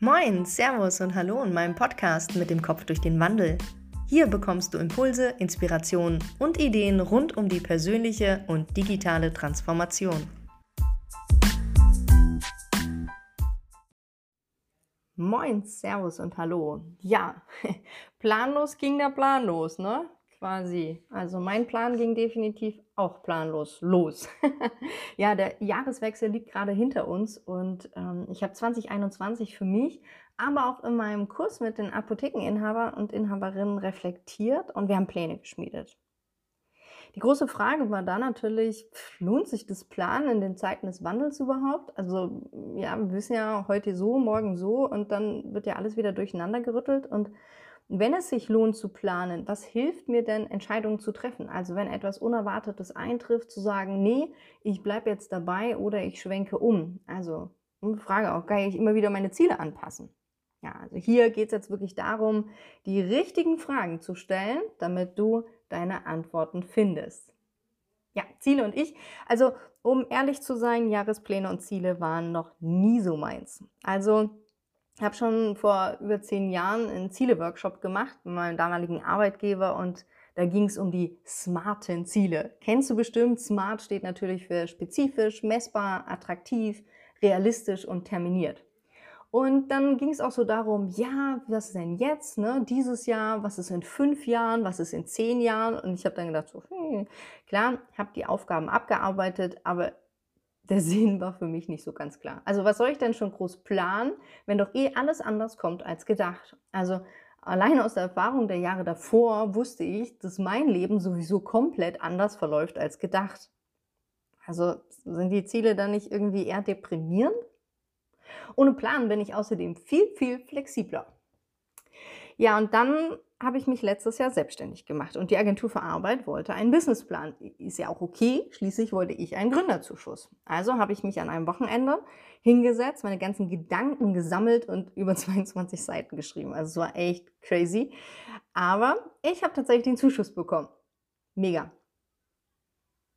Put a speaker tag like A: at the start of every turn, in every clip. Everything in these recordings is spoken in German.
A: Moin, Servus und Hallo in meinem Podcast mit dem Kopf durch den Wandel. Hier bekommst du Impulse, Inspirationen und Ideen rund um die persönliche und digitale Transformation. Moin, Servus und Hallo. Ja, planlos ging der Plan los, ne? Quasi. Also mein Plan ging definitiv auch planlos los. ja, der Jahreswechsel liegt gerade hinter uns und ähm, ich habe 2021 für mich, aber auch in meinem Kurs mit den Apothekeninhaber und Inhaberinnen reflektiert und wir haben Pläne geschmiedet. Die große Frage war da natürlich, lohnt sich das Plan in den Zeiten des Wandels überhaupt? Also ja, wir wissen ja heute so, morgen so und dann wird ja alles wieder durcheinander gerüttelt und wenn es sich lohnt zu planen, was hilft mir denn, Entscheidungen zu treffen? Also wenn etwas Unerwartetes eintrifft, zu sagen, nee, ich bleibe jetzt dabei oder ich schwenke um. Also Frage auch, kann ich immer wieder meine Ziele anpassen? Ja, also hier geht es jetzt wirklich darum, die richtigen Fragen zu stellen, damit du deine Antworten findest. Ja, Ziele und ich. Also, um ehrlich zu sein, Jahrespläne und Ziele waren noch nie so meins. Also, habe schon vor über zehn Jahren einen Ziele-Workshop gemacht mit meinem damaligen Arbeitgeber und da ging es um die smarten Ziele. Kennst du bestimmt? Smart steht natürlich für spezifisch, messbar, attraktiv, realistisch und terminiert. Und dann ging es auch so darum, ja, was ist denn jetzt, ne, dieses Jahr, was ist in fünf Jahren, was ist in zehn Jahren? Und ich habe dann gedacht, so, hm, klar, habe die Aufgaben abgearbeitet, aber der Sinn war für mich nicht so ganz klar. Also was soll ich denn schon groß planen, wenn doch eh alles anders kommt als gedacht? Also alleine aus der Erfahrung der Jahre davor wusste ich, dass mein Leben sowieso komplett anders verläuft als gedacht. Also sind die Ziele dann nicht irgendwie eher deprimierend? Ohne Plan bin ich außerdem viel, viel flexibler. Ja, und dann habe ich mich letztes Jahr selbstständig gemacht und die Agentur für Arbeit wollte einen Businessplan. Ist ja auch okay, schließlich wollte ich einen Gründerzuschuss. Also habe ich mich an einem Wochenende hingesetzt, meine ganzen Gedanken gesammelt und über 22 Seiten geschrieben. Also es war echt crazy. Aber ich habe tatsächlich den Zuschuss bekommen. Mega.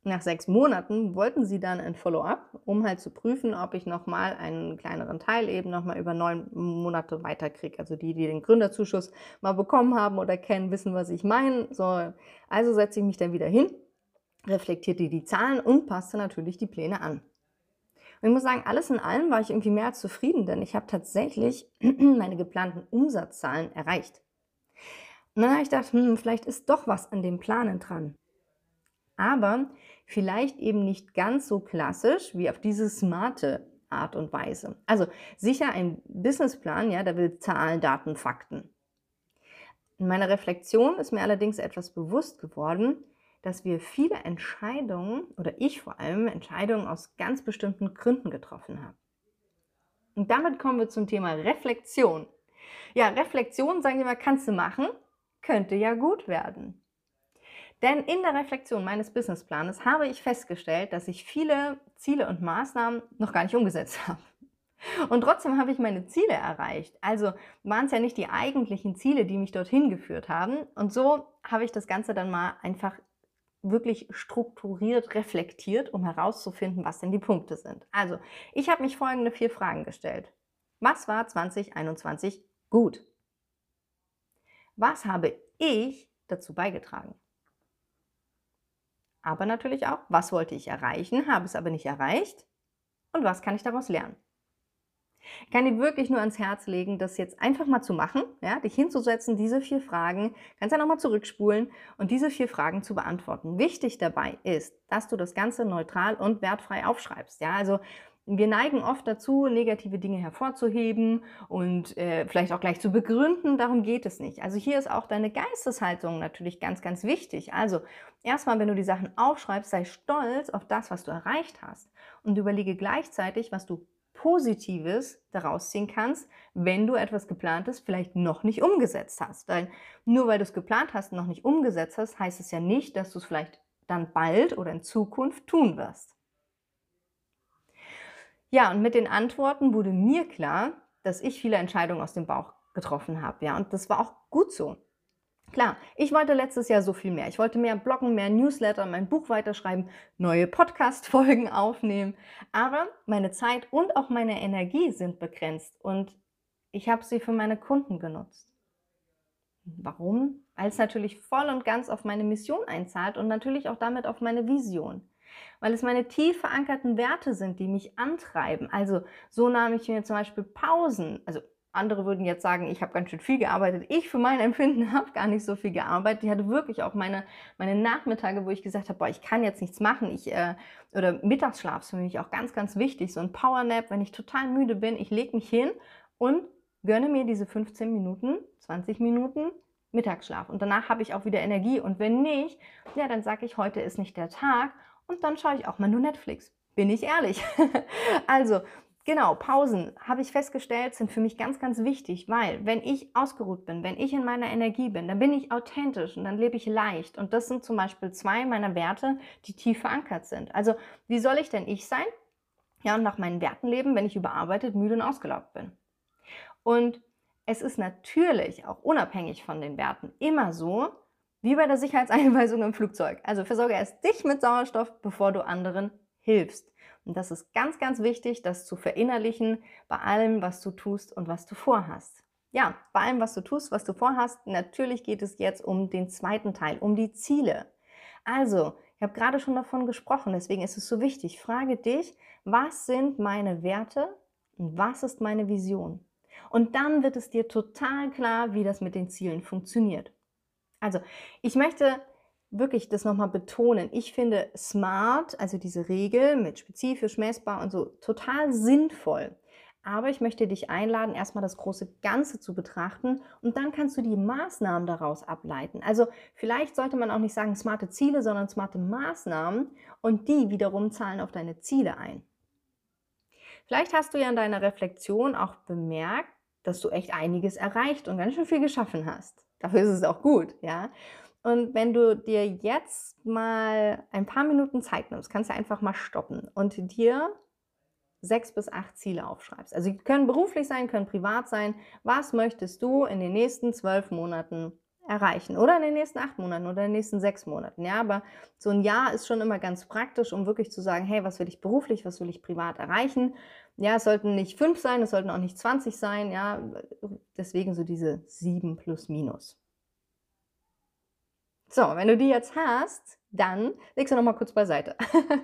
A: Nach sechs Monaten wollten sie dann ein Follow-up, um halt zu prüfen, ob ich nochmal einen kleineren Teil eben nochmal über neun Monate weiterkriege. Also die, die den Gründerzuschuss mal bekommen haben oder kennen, wissen, was ich meine. So, also setze ich mich dann wieder hin, reflektierte die Zahlen und passte natürlich die Pläne an. Und ich muss sagen, alles in allem war ich irgendwie mehr als zufrieden, denn ich habe tatsächlich meine geplanten Umsatzzahlen erreicht. Habe ich gedacht, hm, vielleicht ist doch was an dem Planen dran aber vielleicht eben nicht ganz so klassisch wie auf diese smarte Art und Weise. Also sicher ein Businessplan, ja, der will Zahlen, Daten, Fakten. In meiner Reflexion ist mir allerdings etwas bewusst geworden, dass wir viele Entscheidungen oder ich vor allem Entscheidungen aus ganz bestimmten Gründen getroffen habe. Und damit kommen wir zum Thema Reflexion. Ja, Reflexion, sagen wir mal, kannst du machen, könnte ja gut werden. Denn in der Reflexion meines Businessplanes habe ich festgestellt, dass ich viele Ziele und Maßnahmen noch gar nicht umgesetzt habe. Und trotzdem habe ich meine Ziele erreicht. Also waren es ja nicht die eigentlichen Ziele, die mich dorthin geführt haben. Und so habe ich das Ganze dann mal einfach wirklich strukturiert reflektiert, um herauszufinden, was denn die Punkte sind. Also, ich habe mich folgende vier Fragen gestellt. Was war 2021 gut? Was habe ich dazu beigetragen? Aber natürlich auch, was wollte ich erreichen, habe es aber nicht erreicht und was kann ich daraus lernen. Ich kann dir wirklich nur ans Herz legen, das jetzt einfach mal zu machen, ja, dich hinzusetzen, diese vier Fragen, kannst ja nochmal zurückspulen und diese vier Fragen zu beantworten. Wichtig dabei ist, dass du das Ganze neutral und wertfrei aufschreibst. Ja, also wir neigen oft dazu, negative Dinge hervorzuheben und äh, vielleicht auch gleich zu begründen. Darum geht es nicht. Also hier ist auch deine Geisteshaltung natürlich ganz, ganz wichtig. Also erstmal, wenn du die Sachen aufschreibst, sei stolz auf das, was du erreicht hast und überlege gleichzeitig, was du Positives daraus ziehen kannst, wenn du etwas geplantes vielleicht noch nicht umgesetzt hast. Weil nur weil du es geplant hast und noch nicht umgesetzt hast, heißt es ja nicht, dass du es vielleicht dann bald oder in Zukunft tun wirst. Ja, und mit den Antworten wurde mir klar, dass ich viele Entscheidungen aus dem Bauch getroffen habe. Ja, und das war auch gut so. Klar, ich wollte letztes Jahr so viel mehr. Ich wollte mehr bloggen, mehr Newsletter, mein Buch weiterschreiben, neue Podcast-Folgen aufnehmen. Aber meine Zeit und auch meine Energie sind begrenzt. Und Ich habe sie für meine Kunden genutzt. Warum? Weil es natürlich voll und ganz auf meine Mission einzahlt und natürlich auch damit auf meine Vision. Weil es meine tief verankerten Werte sind, die mich antreiben. Also so nahm ich mir zum Beispiel Pausen. Also andere würden jetzt sagen, ich habe ganz schön viel gearbeitet. Ich für mein Empfinden habe gar nicht so viel gearbeitet. Ich hatte wirklich auch meine, meine Nachmittage, wo ich gesagt habe, boah, ich kann jetzt nichts machen. Ich, äh, oder Mittagsschlaf ist für mich auch ganz, ganz wichtig. So ein Powernap, wenn ich total müde bin, ich lege mich hin und gönne mir diese 15 Minuten, 20 Minuten Mittagsschlaf. Und danach habe ich auch wieder Energie. Und wenn nicht, ja, dann sage ich, heute ist nicht der Tag. Und dann schaue ich auch mal nur Netflix. Bin ich ehrlich. also, genau, Pausen, habe ich festgestellt, sind für mich ganz, ganz wichtig, weil wenn ich ausgeruht bin, wenn ich in meiner Energie bin, dann bin ich authentisch und dann lebe ich leicht. Und das sind zum Beispiel zwei meiner Werte, die tief verankert sind. Also, wie soll ich denn ich sein? Ja, und nach meinen Werten leben, wenn ich überarbeitet, müde und ausgelaugt bin. Und es ist natürlich auch unabhängig von den Werten immer so, wie bei der Sicherheitseinweisung im Flugzeug. Also versorge erst dich mit Sauerstoff, bevor du anderen hilfst. Und das ist ganz, ganz wichtig, das zu verinnerlichen bei allem, was du tust und was du vorhast. Ja, bei allem, was du tust, was du vorhast, natürlich geht es jetzt um den zweiten Teil, um die Ziele. Also, ich habe gerade schon davon gesprochen, deswegen ist es so wichtig. Frage dich, was sind meine Werte und was ist meine Vision? Und dann wird es dir total klar, wie das mit den Zielen funktioniert. Also, ich möchte wirklich das nochmal betonen. Ich finde SMART, also diese Regel mit spezifisch, messbar und so, total sinnvoll. Aber ich möchte dich einladen, erstmal das große Ganze zu betrachten und dann kannst du die Maßnahmen daraus ableiten. Also vielleicht sollte man auch nicht sagen smarte Ziele, sondern smarte Maßnahmen und die wiederum zahlen auf deine Ziele ein. Vielleicht hast du ja in deiner Reflexion auch bemerkt, dass du echt einiges erreicht und ganz schön viel geschaffen hast. Dafür ist es auch gut, ja. Und wenn du dir jetzt mal ein paar Minuten Zeit nimmst, kannst du einfach mal stoppen und dir sechs bis acht Ziele aufschreibst. Also die können beruflich sein, können privat sein. Was möchtest du in den nächsten zwölf Monaten erreichen oder in den nächsten acht Monaten oder in den nächsten sechs Monaten. Ja, aber so ein Jahr ist schon immer ganz praktisch, um wirklich zu sagen, hey, was will ich beruflich, was will ich privat erreichen? Ja, es sollten nicht fünf sein, es sollten auch nicht 20 sein. Ja, deswegen so diese sieben plus minus. So, wenn du die jetzt hast, dann legst du noch mal kurz beiseite.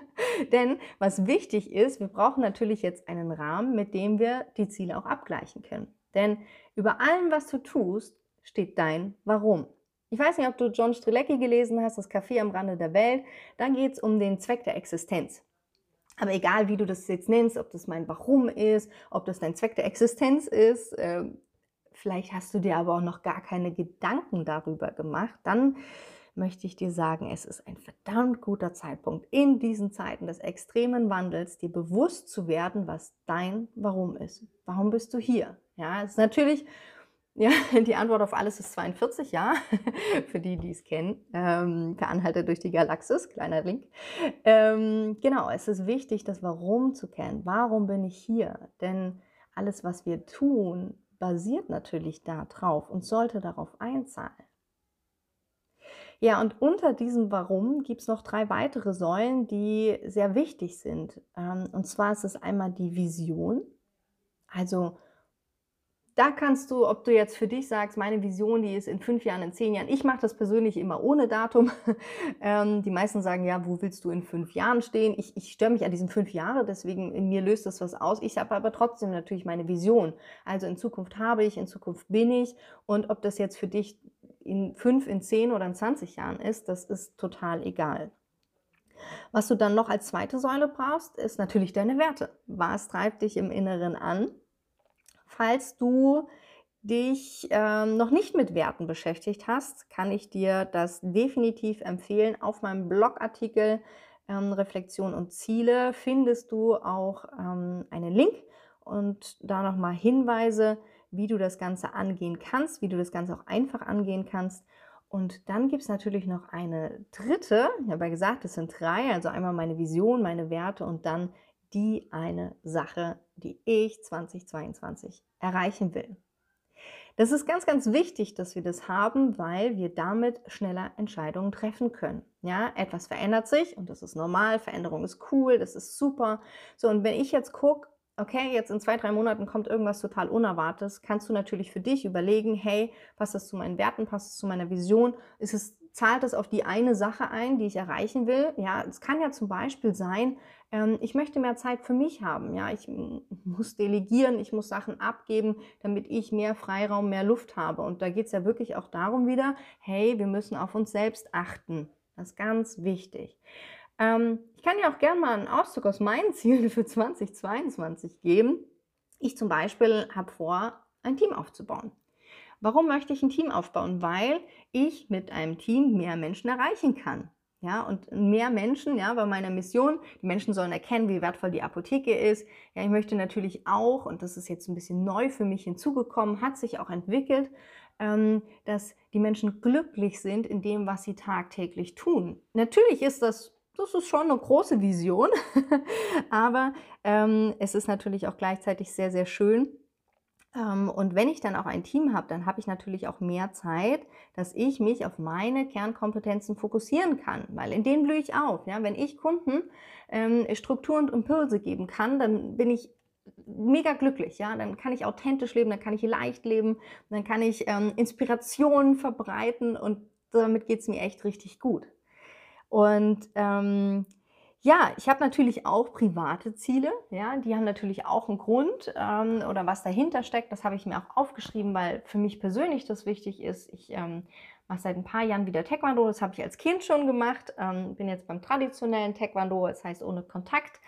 A: Denn was wichtig ist, wir brauchen natürlich jetzt einen Rahmen, mit dem wir die Ziele auch abgleichen können. Denn über allem, was du tust, steht dein Warum. Ich weiß nicht, ob du John Strilecki gelesen hast, das Café am Rande der Welt. Da geht es um den Zweck der Existenz. Aber egal, wie du das jetzt nennst, ob das mein Warum ist, ob das dein Zweck der Existenz ist, äh, vielleicht hast du dir aber auch noch gar keine Gedanken darüber gemacht, dann möchte ich dir sagen, es ist ein verdammt guter Zeitpunkt in diesen Zeiten des extremen Wandels, dir bewusst zu werden, was dein Warum ist. Warum bist du hier? Ja, es ist natürlich, ja, die Antwort auf alles ist 42, ja, für die, die es kennen. Ähm, per Anhalter durch die Galaxis, kleiner Link. Ähm, genau, es ist wichtig, das Warum zu kennen. Warum bin ich hier? Denn alles, was wir tun, basiert natürlich darauf und sollte darauf einzahlen. Ja, und unter diesem Warum gibt es noch drei weitere Säulen, die sehr wichtig sind. Ähm, und zwar ist es einmal die Vision. Also da kannst du, ob du jetzt für dich sagst, meine Vision, die ist in fünf Jahren, in zehn Jahren. Ich mache das persönlich immer ohne Datum. ähm, die meisten sagen, ja, wo willst du in fünf Jahren stehen? Ich, ich störe mich an diesen fünf Jahre, deswegen in mir löst das was aus. Ich habe aber trotzdem natürlich meine Vision. Also in Zukunft habe ich, in Zukunft bin ich. Und ob das jetzt für dich in fünf, in zehn oder in 20 Jahren ist, das ist total egal. Was du dann noch als zweite Säule brauchst, ist natürlich deine Werte. Was treibt dich im Inneren an? Falls du dich ähm, noch nicht mit Werten beschäftigt hast, kann ich dir das definitiv empfehlen. Auf meinem Blogartikel ähm, Reflexion und Ziele findest du auch ähm, einen Link und da nochmal Hinweise, wie du das Ganze angehen kannst, wie du das Ganze auch einfach angehen kannst. Und dann gibt es natürlich noch eine dritte, ich habe ja gesagt, es sind drei, also einmal meine Vision, meine Werte und dann die eine Sache, die ich 2022 erreichen will. Das ist ganz, ganz wichtig, dass wir das haben, weil wir damit schneller Entscheidungen treffen können. Ja, etwas verändert sich und das ist normal, Veränderung ist cool, das ist super. So, und wenn ich jetzt gucke, okay, jetzt in zwei, drei Monaten kommt irgendwas total Unerwartetes, kannst du natürlich für dich überlegen, hey, passt das zu meinen Werten, passt es zu meiner Vision, ist es, zahlt es auf die eine Sache ein, die ich erreichen will? Ja, es kann ja zum Beispiel sein, ähm, ich möchte mehr Zeit für mich haben, ja, ich muss delegieren, ich muss Sachen abgeben, damit ich mehr Freiraum, mehr Luft habe. Und da geht es ja wirklich auch darum wieder, hey, wir müssen auf uns selbst achten. Das ist ganz wichtig. Ähm, ich kann dir auch gerne mal einen Auszug aus meinen Zielen für 2022 geben. Ich zum Beispiel habe vor, ein Team aufzubauen. Warum möchte ich ein Team aufbauen? Weil ich mit einem Team mehr Menschen erreichen kann. Ja, und mehr Menschen, ja, bei meiner Mission, die Menschen sollen erkennen, wie wertvoll die Apotheke ist. Ja, ich möchte natürlich auch, und das ist jetzt ein bisschen neu für mich hinzugekommen, hat sich auch entwickelt, ähm, dass die Menschen glücklich sind in dem, was sie tagtäglich tun. Natürlich ist das das ist schon eine große Vision, aber ähm, es ist natürlich auch gleichzeitig sehr, sehr schön. Ähm, und wenn ich dann auch ein Team habe, dann habe ich natürlich auch mehr Zeit, dass ich mich auf meine Kernkompetenzen fokussieren kann, weil in denen blühe ich auf. Ja? Wenn ich Kunden ähm, Struktur und Impulse geben kann, dann bin ich mega glücklich, ja, dann kann ich authentisch leben, dann kann ich leicht leben, dann kann ich ähm, Inspirationen verbreiten und damit geht es mir echt richtig gut. Und ähm, ja, ich habe natürlich auch private Ziele, ja, die haben natürlich auch einen Grund ähm, oder was dahinter steckt, das habe ich mir auch aufgeschrieben, weil für mich persönlich das wichtig ist. Ich ähm, mache seit ein paar Jahren wieder Taekwondo, das habe ich als Kind schon gemacht, ähm, bin jetzt beim traditionellen Taekwondo, das heißt ohne Kontakt.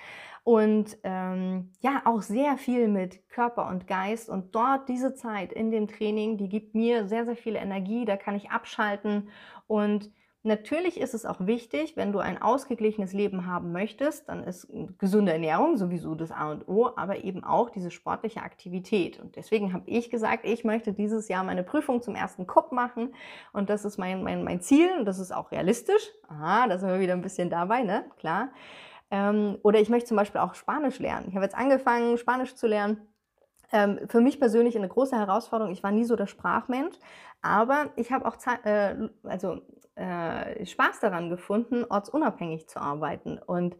A: Und ähm, ja, auch sehr viel mit Körper und Geist. Und dort diese Zeit in dem Training, die gibt mir sehr, sehr viel Energie, da kann ich abschalten. Und Natürlich ist es auch wichtig, wenn du ein ausgeglichenes Leben haben möchtest, dann ist gesunde Ernährung sowieso das A und O, aber eben auch diese sportliche Aktivität. Und deswegen habe ich gesagt, ich möchte dieses Jahr meine Prüfung zum ersten Cup machen und das ist mein, mein, mein Ziel und das ist auch realistisch. Aha, da sind wir wieder ein bisschen dabei, ne? Klar. Ähm, oder ich möchte zum Beispiel auch Spanisch lernen. Ich habe jetzt angefangen, Spanisch zu lernen. Ähm, für mich persönlich eine große Herausforderung. Ich war nie so der Sprachmensch, aber ich habe auch äh, also äh, Spaß daran gefunden, ortsunabhängig zu arbeiten. Und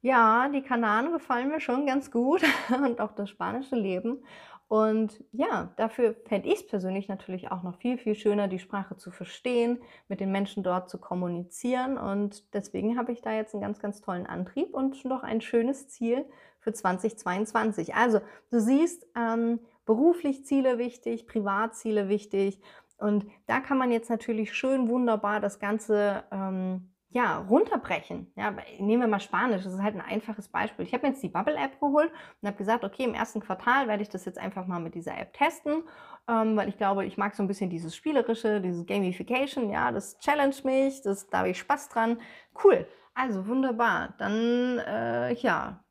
A: ja, die Kanaren gefallen mir schon ganz gut und auch das spanische Leben. Und ja, dafür fände ich es persönlich natürlich auch noch viel, viel schöner, die Sprache zu verstehen, mit den Menschen dort zu kommunizieren. Und deswegen habe ich da jetzt einen ganz, ganz tollen Antrieb und noch ein schönes Ziel für 2022. Also, du siehst, ähm, beruflich Ziele wichtig, Privatziele wichtig und da kann man jetzt natürlich schön wunderbar das Ganze ähm, ja, runterbrechen. Ja, nehmen wir mal Spanisch, das ist halt ein einfaches Beispiel. Ich habe jetzt die Bubble-App geholt und habe gesagt, okay, im ersten Quartal werde ich das jetzt einfach mal mit dieser App testen, ähm, weil ich glaube, ich mag so ein bisschen dieses Spielerische, dieses Gamification, ja, das challenge mich, das, da habe ich Spaß dran. Cool, also wunderbar. Dann, äh, ja,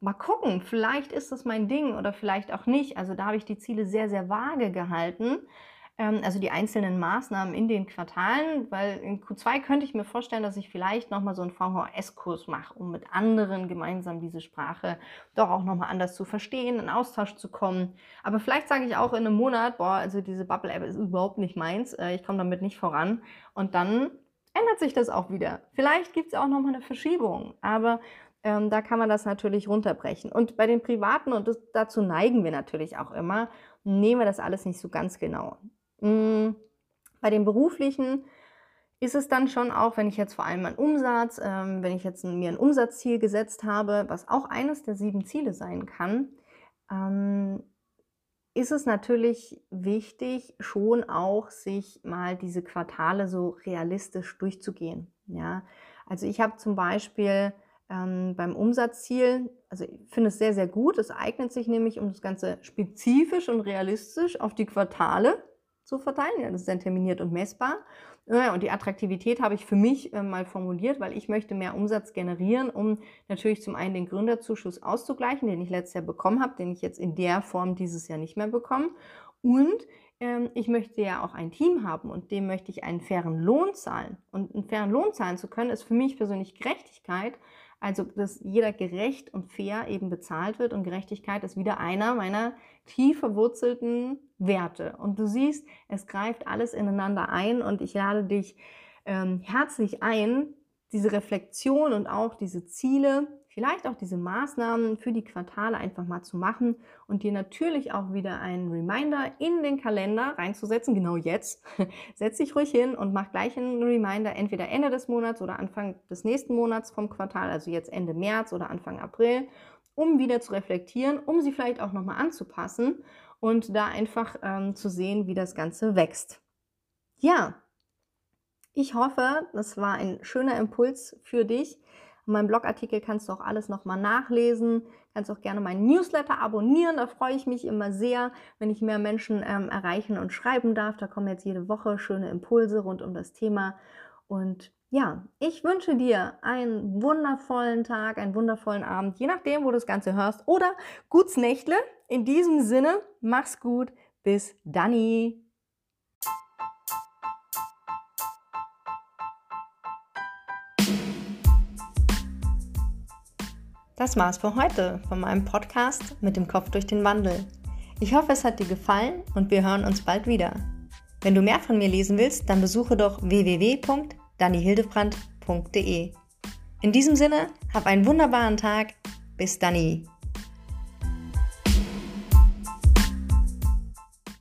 A: mal gucken, vielleicht ist das mein Ding oder vielleicht auch nicht. Also da habe ich die Ziele sehr, sehr vage gehalten. Ähm, also die einzelnen Maßnahmen in den Quartalen, weil in Q2 könnte ich mir vorstellen, dass ich vielleicht nochmal so einen VHS-Kurs mache, um mit anderen gemeinsam diese Sprache doch auch nochmal anders zu verstehen, in Austausch zu kommen. Aber vielleicht sage ich auch in einem Monat, boah, also diese Bubble-App ist überhaupt nicht meins, äh, ich komme damit nicht voran. Und dann ändert sich das auch wieder. Vielleicht gibt es auch nochmal eine Verschiebung, aber ähm, da kann man das natürlich runterbrechen. Und bei den Privaten, und das, dazu neigen wir natürlich auch immer, nehmen wir das alles nicht so ganz genau. Mm, bei den beruflichen ist es dann schon auch, wenn ich jetzt vor allem einen Umsatz, ähm, wenn ich jetzt mir ein Umsatzziel gesetzt habe, was auch eines der sieben Ziele sein kann, ähm, ist es natürlich wichtig, schon auch sich mal diese Quartale so realistisch durchzugehen. Ja? Also ich habe zum Beispiel ähm, beim Umsatzziel, also ich finde es sehr, sehr gut, es eignet sich nämlich, um das Ganze spezifisch und realistisch auf die Quartale zu verteilen. Ja, das ist dann terminiert und messbar. Und die Attraktivität habe ich für mich äh, mal formuliert, weil ich möchte mehr Umsatz generieren, um natürlich zum einen den Gründerzuschuss auszugleichen, den ich letztes Jahr bekommen habe, den ich jetzt in der Form dieses Jahr nicht mehr bekomme. Und ähm, ich möchte ja auch ein Team haben und dem möchte ich einen fairen Lohn zahlen. Und einen fairen Lohn zahlen zu können, ist für mich persönlich Gerechtigkeit also, dass jeder gerecht und fair eben bezahlt wird und Gerechtigkeit ist wieder einer meiner tief verwurzelten Werte. Und du siehst, es greift alles ineinander ein und ich lade dich ähm, herzlich ein, diese Reflexion und auch diese Ziele vielleicht auch diese Maßnahmen für die Quartale einfach mal zu machen und dir natürlich auch wieder einen Reminder in den Kalender reinzusetzen. Genau jetzt. Setz dich ruhig hin und mach gleich einen Reminder, entweder Ende des Monats oder Anfang des nächsten Monats vom Quartal, also jetzt Ende März oder Anfang April, um wieder zu reflektieren, um sie vielleicht auch nochmal anzupassen und da einfach ähm, zu sehen, wie das Ganze wächst. Ja, ich hoffe, das war ein schöner Impuls für dich. In meinem Blogartikel kannst du auch alles nochmal nachlesen. Kannst auch gerne meinen Newsletter abonnieren. Da freue ich mich immer sehr, wenn ich mehr Menschen ähm, erreichen und schreiben darf. Da kommen jetzt jede Woche schöne Impulse rund um das Thema. Und ja, ich wünsche dir einen wundervollen Tag, einen wundervollen Abend, je nachdem, wo du das Ganze hörst. Oder guts Nächtle. In diesem Sinne, mach's gut. Bis Danny. Das war's für heute von meinem Podcast mit dem Kopf durch den Wandel. Ich hoffe, es hat dir gefallen und wir hören uns bald wieder. Wenn du mehr von mir lesen willst, dann besuche doch www.dannihildebrandt.de. In diesem Sinne, hab einen wunderbaren Tag. Bis Danny.